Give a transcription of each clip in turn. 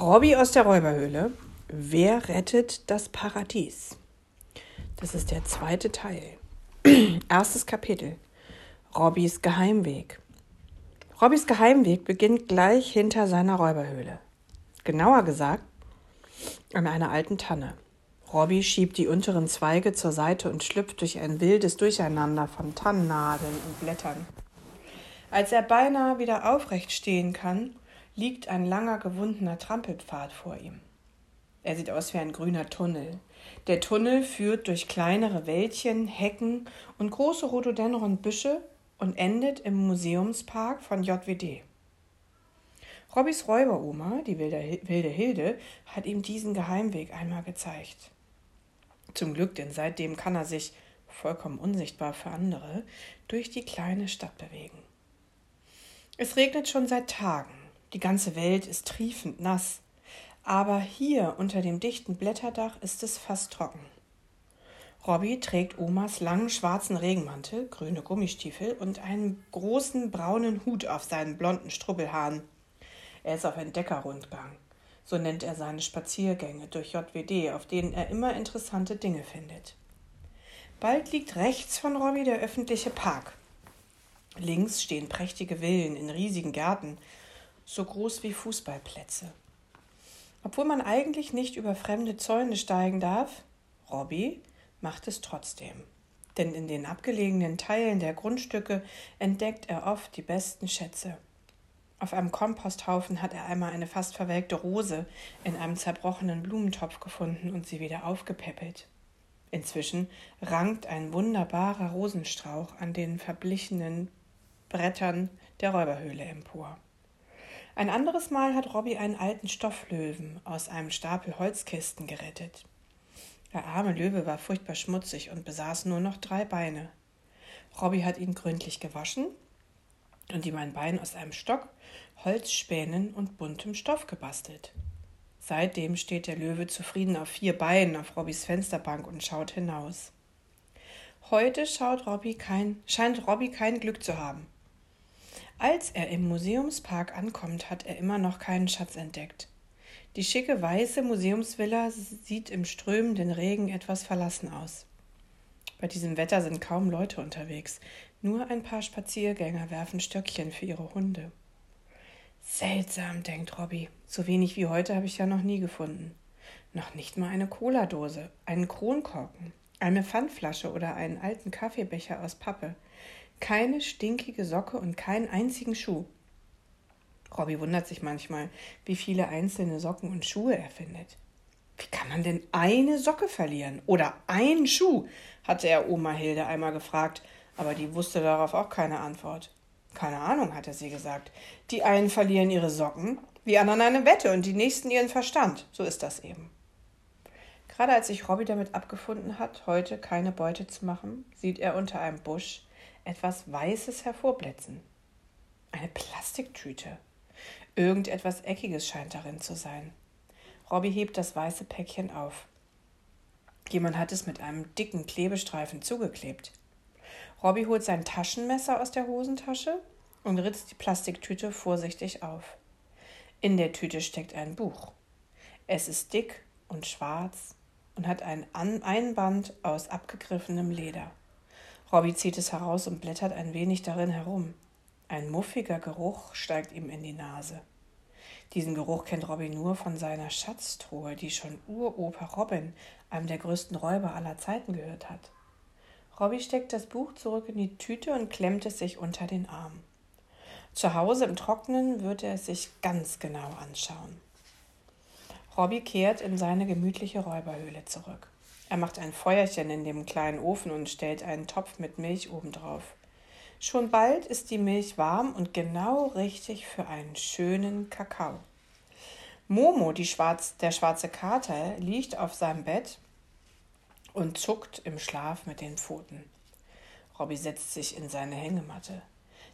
Robby aus der Räuberhöhle. Wer rettet das Paradies? Das ist der zweite Teil. Erstes Kapitel. Robbys Geheimweg. Robbys Geheimweg beginnt gleich hinter seiner Räuberhöhle. Genauer gesagt an einer alten Tanne. Robby schiebt die unteren Zweige zur Seite und schlüpft durch ein wildes Durcheinander von Tannennadeln und Blättern. Als er beinahe wieder aufrecht stehen kann, liegt ein langer gewundener Trampelpfad vor ihm. Er sieht aus wie ein grüner Tunnel. Der Tunnel führt durch kleinere Wäldchen, Hecken und große Rhododendronbüsche und endet im Museumspark von JWD. Robbys Räuberoma, die wilde Hilde, hat ihm diesen Geheimweg einmal gezeigt. Zum Glück, denn seitdem kann er sich, vollkommen unsichtbar für andere, durch die kleine Stadt bewegen. Es regnet schon seit Tagen. Die ganze Welt ist triefend nass. Aber hier unter dem dichten Blätterdach ist es fast trocken. Robby trägt Omas langen schwarzen Regenmantel, grüne Gummistiefel und einen großen braunen Hut auf seinen blonden Strubbelhaaren. Er ist auf Entdeckerrundgang. So nennt er seine Spaziergänge durch JWD, auf denen er immer interessante Dinge findet. Bald liegt rechts von Robby der öffentliche Park. Links stehen prächtige Villen in riesigen Gärten, so groß wie Fußballplätze. Obwohl man eigentlich nicht über fremde Zäune steigen darf, Robby macht es trotzdem. Denn in den abgelegenen Teilen der Grundstücke entdeckt er oft die besten Schätze. Auf einem Komposthaufen hat er einmal eine fast verwelkte Rose in einem zerbrochenen Blumentopf gefunden und sie wieder aufgepäppelt. Inzwischen rankt ein wunderbarer Rosenstrauch an den verblichenen Brettern der Räuberhöhle empor. Ein anderes Mal hat Robby einen alten Stofflöwen aus einem Stapel Holzkisten gerettet. Der arme Löwe war furchtbar schmutzig und besaß nur noch drei Beine. Robby hat ihn gründlich gewaschen und ihm ein Bein aus einem Stock, Holzspänen und buntem Stoff gebastelt. Seitdem steht der Löwe zufrieden auf vier Beinen auf Robbys Fensterbank und schaut hinaus. Heute schaut Robby kein, scheint Robby kein Glück zu haben. Als er im Museumspark ankommt, hat er immer noch keinen Schatz entdeckt. Die schicke weiße Museumsvilla sieht im strömenden Regen etwas verlassen aus. Bei diesem Wetter sind kaum Leute unterwegs. Nur ein paar Spaziergänger werfen Stöckchen für ihre Hunde. Seltsam, denkt Robby. So wenig wie heute habe ich ja noch nie gefunden. Noch nicht mal eine Cola-Dose, einen Kronkorken, eine Pfandflasche oder einen alten Kaffeebecher aus Pappe keine stinkige Socke und keinen einzigen Schuh. Robby wundert sich manchmal, wie viele einzelne Socken und Schuhe er findet. Wie kann man denn eine Socke verlieren? Oder einen Schuh? hatte er Oma Hilde einmal gefragt, aber die wusste darauf auch keine Antwort. Keine Ahnung, hatte sie gesagt. Die einen verlieren ihre Socken, die anderen eine Wette und die nächsten ihren Verstand. So ist das eben. Gerade als sich Robby damit abgefunden hat, heute keine Beute zu machen, sieht er unter einem Busch etwas Weißes hervorblitzen. Eine Plastiktüte. Irgendetwas Eckiges scheint darin zu sein. Robby hebt das weiße Päckchen auf. Jemand hat es mit einem dicken Klebestreifen zugeklebt. Robby holt sein Taschenmesser aus der Hosentasche und ritzt die Plastiktüte vorsichtig auf. In der Tüte steckt ein Buch. Es ist dick und schwarz und hat ein Einband aus abgegriffenem Leder. Robby zieht es heraus und blättert ein wenig darin herum. Ein muffiger Geruch steigt ihm in die Nase. Diesen Geruch kennt Robby nur von seiner Schatztruhe, die schon Uropa Robin, einem der größten Räuber aller Zeiten, gehört hat. Robby steckt das Buch zurück in die Tüte und klemmt es sich unter den Arm. Zu Hause im Trocknen wird er es sich ganz genau anschauen. Robby kehrt in seine gemütliche Räuberhöhle zurück. Er macht ein Feuerchen in dem kleinen Ofen und stellt einen Topf mit Milch obendrauf. Schon bald ist die Milch warm und genau richtig für einen schönen Kakao. Momo, Schwarz, der schwarze Kater, liegt auf seinem Bett und zuckt im Schlaf mit den Pfoten. Robby setzt sich in seine Hängematte.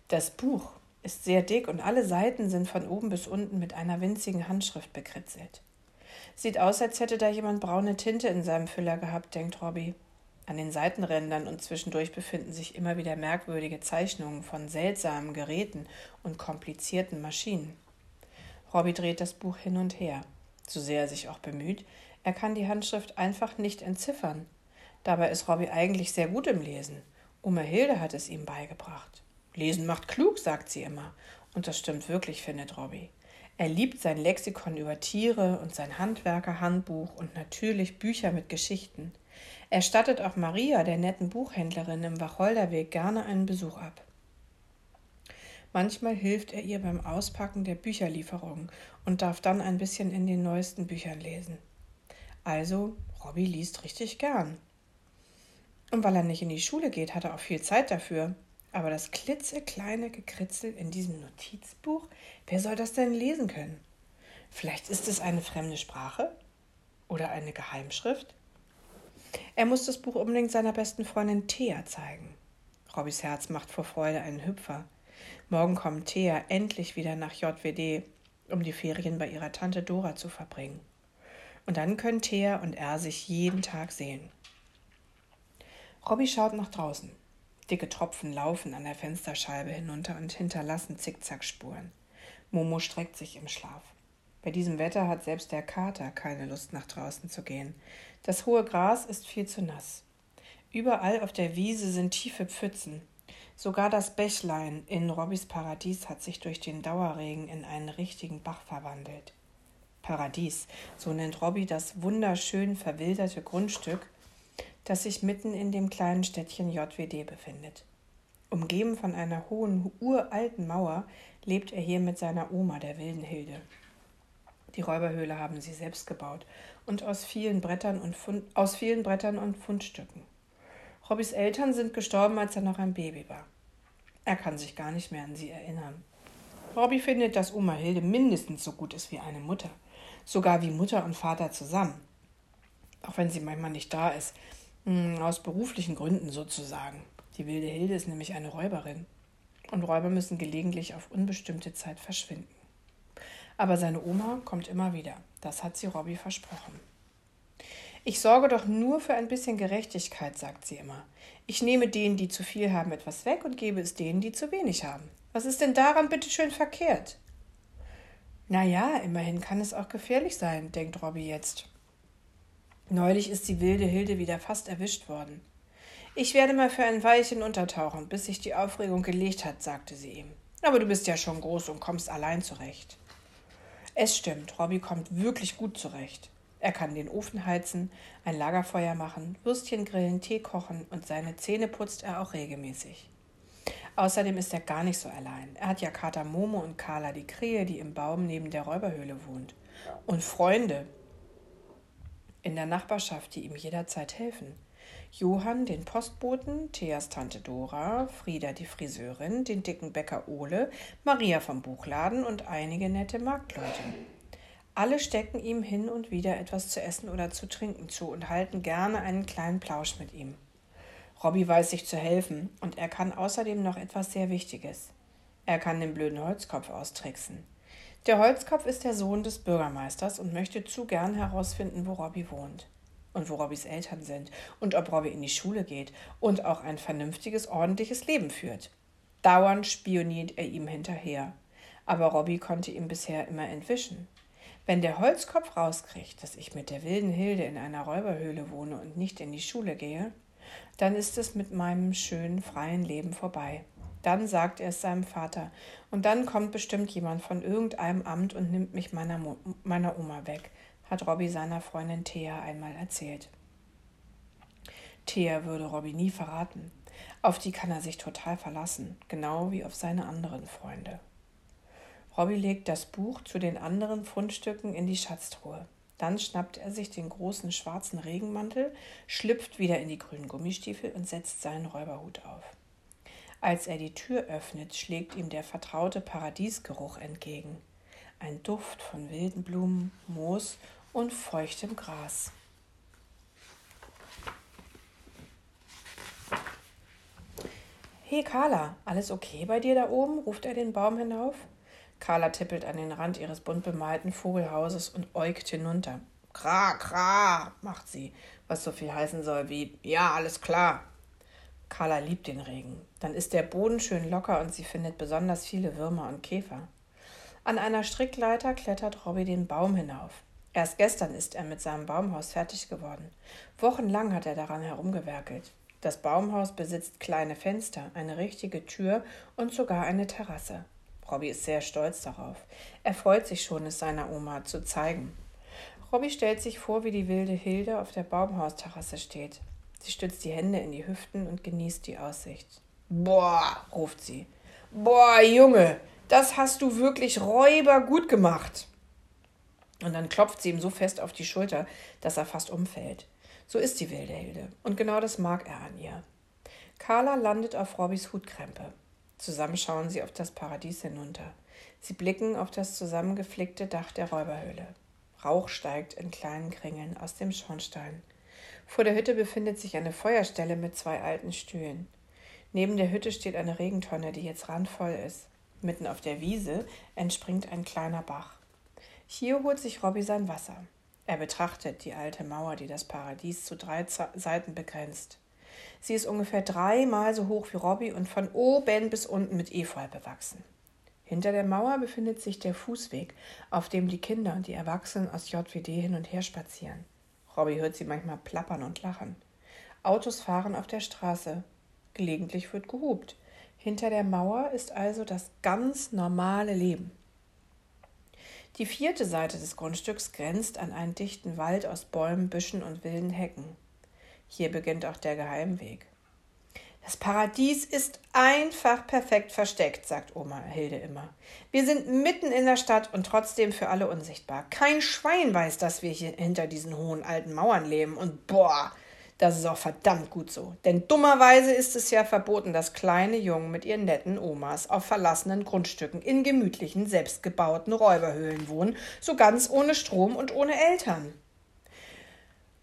Das Buch ist sehr dick und alle Seiten sind von oben bis unten mit einer winzigen Handschrift bekritzelt. Sieht aus, als hätte da jemand braune Tinte in seinem Füller gehabt, denkt Robby. An den Seitenrändern und zwischendurch befinden sich immer wieder merkwürdige Zeichnungen von seltsamen Geräten und komplizierten Maschinen. Robby dreht das Buch hin und her. So sehr er sich auch bemüht, er kann die Handschrift einfach nicht entziffern. Dabei ist Robby eigentlich sehr gut im Lesen. Oma Hilde hat es ihm beigebracht. Lesen macht klug, sagt sie immer. Und das stimmt wirklich, findet Robby. Er liebt sein Lexikon über Tiere und sein Handwerkerhandbuch und natürlich Bücher mit Geschichten. Er stattet auch Maria, der netten Buchhändlerin im Wacholderweg, gerne einen Besuch ab. Manchmal hilft er ihr beim Auspacken der Bücherlieferungen und darf dann ein bisschen in den neuesten Büchern lesen. Also, Robby liest richtig gern. Und weil er nicht in die Schule geht, hat er auch viel Zeit dafür. Aber das klitzekleine Gekritzel in diesem Notizbuch, wer soll das denn lesen können? Vielleicht ist es eine fremde Sprache oder eine Geheimschrift? Er muss das Buch unbedingt seiner besten Freundin Thea zeigen. Robbys Herz macht vor Freude einen Hüpfer. Morgen kommt Thea endlich wieder nach JWD, um die Ferien bei ihrer Tante Dora zu verbringen. Und dann können Thea und er sich jeden Tag sehen. Robby schaut nach draußen. Dicke Tropfen laufen an der Fensterscheibe hinunter und hinterlassen Zickzackspuren. Momo streckt sich im Schlaf. Bei diesem Wetter hat selbst der Kater keine Lust, nach draußen zu gehen. Das hohe Gras ist viel zu nass. Überall auf der Wiese sind tiefe Pfützen. Sogar das Bächlein in Robbys Paradies hat sich durch den Dauerregen in einen richtigen Bach verwandelt. Paradies, so nennt Robby das wunderschön verwilderte Grundstück, das sich mitten in dem kleinen Städtchen JWD befindet. Umgeben von einer hohen, uralten Mauer lebt er hier mit seiner Oma, der wilden Hilde. Die Räuberhöhle haben sie selbst gebaut und aus vielen Brettern und, Fund, aus vielen Brettern und Fundstücken. Robbys Eltern sind gestorben, als er noch ein Baby war. Er kann sich gar nicht mehr an sie erinnern. Robby findet, dass Oma Hilde mindestens so gut ist wie eine Mutter. Sogar wie Mutter und Vater zusammen. Auch wenn sie manchmal nicht da ist. Hm, aus beruflichen Gründen sozusagen. Die wilde Hilde ist nämlich eine Räuberin. Und Räuber müssen gelegentlich auf unbestimmte Zeit verschwinden. Aber seine Oma kommt immer wieder. Das hat sie Robby versprochen. Ich sorge doch nur für ein bisschen Gerechtigkeit, sagt sie immer. Ich nehme denen, die zu viel haben, etwas weg und gebe es denen, die zu wenig haben. Was ist denn daran bitte schön verkehrt? Na ja, immerhin kann es auch gefährlich sein, denkt Robby jetzt. Neulich ist die wilde Hilde wieder fast erwischt worden. Ich werde mal für ein Weilchen untertauchen, bis sich die Aufregung gelegt hat, sagte sie ihm. Aber du bist ja schon groß und kommst allein zurecht. Es stimmt, Robby kommt wirklich gut zurecht. Er kann den Ofen heizen, ein Lagerfeuer machen, Würstchen grillen, Tee kochen und seine Zähne putzt er auch regelmäßig. Außerdem ist er gar nicht so allein. Er hat ja Kater Momo und Carla die Krähe, die im Baum neben der Räuberhöhle wohnt. Und Freunde in der Nachbarschaft, die ihm jederzeit helfen. Johann, den Postboten, Theas Tante Dora, Frieda, die Friseurin, den dicken Bäcker Ole, Maria vom Buchladen und einige nette Marktleute. Alle stecken ihm hin und wieder etwas zu essen oder zu trinken zu und halten gerne einen kleinen Plausch mit ihm. Robby weiß sich zu helfen und er kann außerdem noch etwas sehr Wichtiges. Er kann den blöden Holzkopf austricksen. Der Holzkopf ist der Sohn des Bürgermeisters und möchte zu gern herausfinden, wo Robby wohnt und wo Robbys Eltern sind und ob Robby in die Schule geht und auch ein vernünftiges, ordentliches Leben führt. Dauernd spioniert er ihm hinterher. Aber Robby konnte ihm bisher immer entwischen. Wenn der Holzkopf rauskriegt, dass ich mit der wilden Hilde in einer Räuberhöhle wohne und nicht in die Schule gehe, dann ist es mit meinem schönen, freien Leben vorbei. Dann sagt er es seinem Vater. Und dann kommt bestimmt jemand von irgendeinem Amt und nimmt mich meiner, Mo meiner Oma weg, hat Robby seiner Freundin Thea einmal erzählt. Thea würde Robby nie verraten. Auf die kann er sich total verlassen, genau wie auf seine anderen Freunde. Robby legt das Buch zu den anderen Fundstücken in die Schatztruhe. Dann schnappt er sich den großen schwarzen Regenmantel, schlüpft wieder in die grünen Gummistiefel und setzt seinen Räuberhut auf. Als er die Tür öffnet, schlägt ihm der vertraute Paradiesgeruch entgegen. Ein Duft von wilden Blumen, Moos und feuchtem Gras. Hey Carla, alles okay bei dir da oben? ruft er den Baum hinauf. Carla tippelt an den Rand ihres bunt bemalten Vogelhauses und äugt hinunter. Kra, kra, macht sie, was so viel heißen soll wie Ja, alles klar. Carla liebt den Regen. Dann ist der Boden schön locker und sie findet besonders viele Würmer und Käfer. An einer Strickleiter klettert Robby den Baum hinauf. Erst gestern ist er mit seinem Baumhaus fertig geworden. Wochenlang hat er daran herumgewerkelt. Das Baumhaus besitzt kleine Fenster, eine richtige Tür und sogar eine Terrasse. Robby ist sehr stolz darauf. Er freut sich schon, es seiner Oma zu zeigen. Robby stellt sich vor, wie die wilde Hilde auf der Baumhausterrasse steht. Sie stützt die Hände in die Hüften und genießt die Aussicht. Boah, ruft sie. Boah, Junge, das hast du wirklich räuber gut gemacht. Und dann klopft sie ihm so fest auf die Schulter, dass er fast umfällt. So ist die wilde Hilde. Und genau das mag er an ihr. Carla landet auf Robbys Hutkrempe. Zusammen schauen sie auf das Paradies hinunter. Sie blicken auf das zusammengeflickte Dach der Räuberhöhle. Rauch steigt in kleinen Kringeln aus dem Schornstein. Vor der Hütte befindet sich eine Feuerstelle mit zwei alten Stühlen. Neben der Hütte steht eine Regentonne, die jetzt randvoll ist. Mitten auf der Wiese entspringt ein kleiner Bach. Hier holt sich Robby sein Wasser. Er betrachtet die alte Mauer, die das Paradies zu drei Seiten begrenzt. Sie ist ungefähr dreimal so hoch wie Robby und von oben bis unten mit Efeu bewachsen. Hinter der Mauer befindet sich der Fußweg, auf dem die Kinder und die Erwachsenen aus JWD hin und her spazieren. Robby hört sie manchmal plappern und lachen. Autos fahren auf der Straße. Gelegentlich wird gehupt. Hinter der Mauer ist also das ganz normale Leben. Die vierte Seite des Grundstücks grenzt an einen dichten Wald aus Bäumen, Büschen und wilden Hecken. Hier beginnt auch der Geheimweg. Das Paradies ist einfach perfekt versteckt, sagt Oma Hilde immer. Wir sind mitten in der Stadt und trotzdem für alle unsichtbar. Kein Schwein weiß, dass wir hier hinter diesen hohen alten Mauern leben. Und boah, das ist auch verdammt gut so. Denn dummerweise ist es ja verboten, dass kleine Jungen mit ihren netten Omas auf verlassenen Grundstücken in gemütlichen, selbstgebauten Räuberhöhlen wohnen, so ganz ohne Strom und ohne Eltern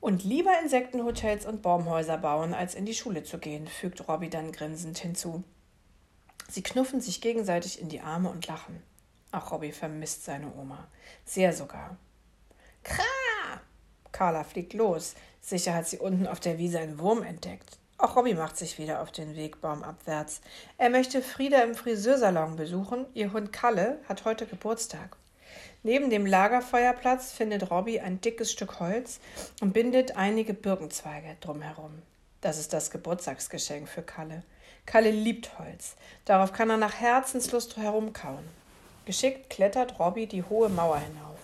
und lieber Insektenhotels und Baumhäuser bauen, als in die Schule zu gehen, fügt Robby dann grinsend hinzu. Sie knuffen sich gegenseitig in die Arme und lachen. Auch Robby vermisst seine Oma. Sehr sogar. Kra! Carla fliegt los. Sicher hat sie unten auf der Wiese einen Wurm entdeckt. Auch Robby macht sich wieder auf den Weg baumabwärts. Er möchte Frieda im Friseursalon besuchen. Ihr Hund Kalle hat heute Geburtstag. Neben dem Lagerfeuerplatz findet Robby ein dickes Stück Holz und bindet einige Birkenzweige drumherum. Das ist das Geburtstagsgeschenk für Kalle. Kalle liebt Holz. Darauf kann er nach Herzenslust herumkauen. Geschickt klettert Robby die hohe Mauer hinauf.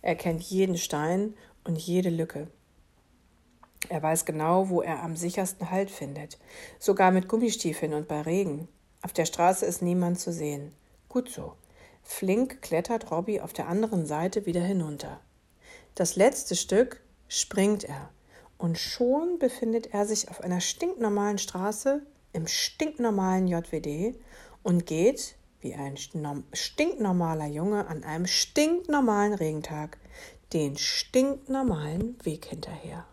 Er kennt jeden Stein und jede Lücke. Er weiß genau, wo er am sichersten Halt findet. Sogar mit Gummistiefeln und bei Regen. Auf der Straße ist niemand zu sehen. Gut so. Flink klettert Robby auf der anderen Seite wieder hinunter. Das letzte Stück springt er und schon befindet er sich auf einer stinknormalen Straße im stinknormalen JWD und geht wie ein stinknormaler Junge an einem stinknormalen Regentag den stinknormalen Weg hinterher.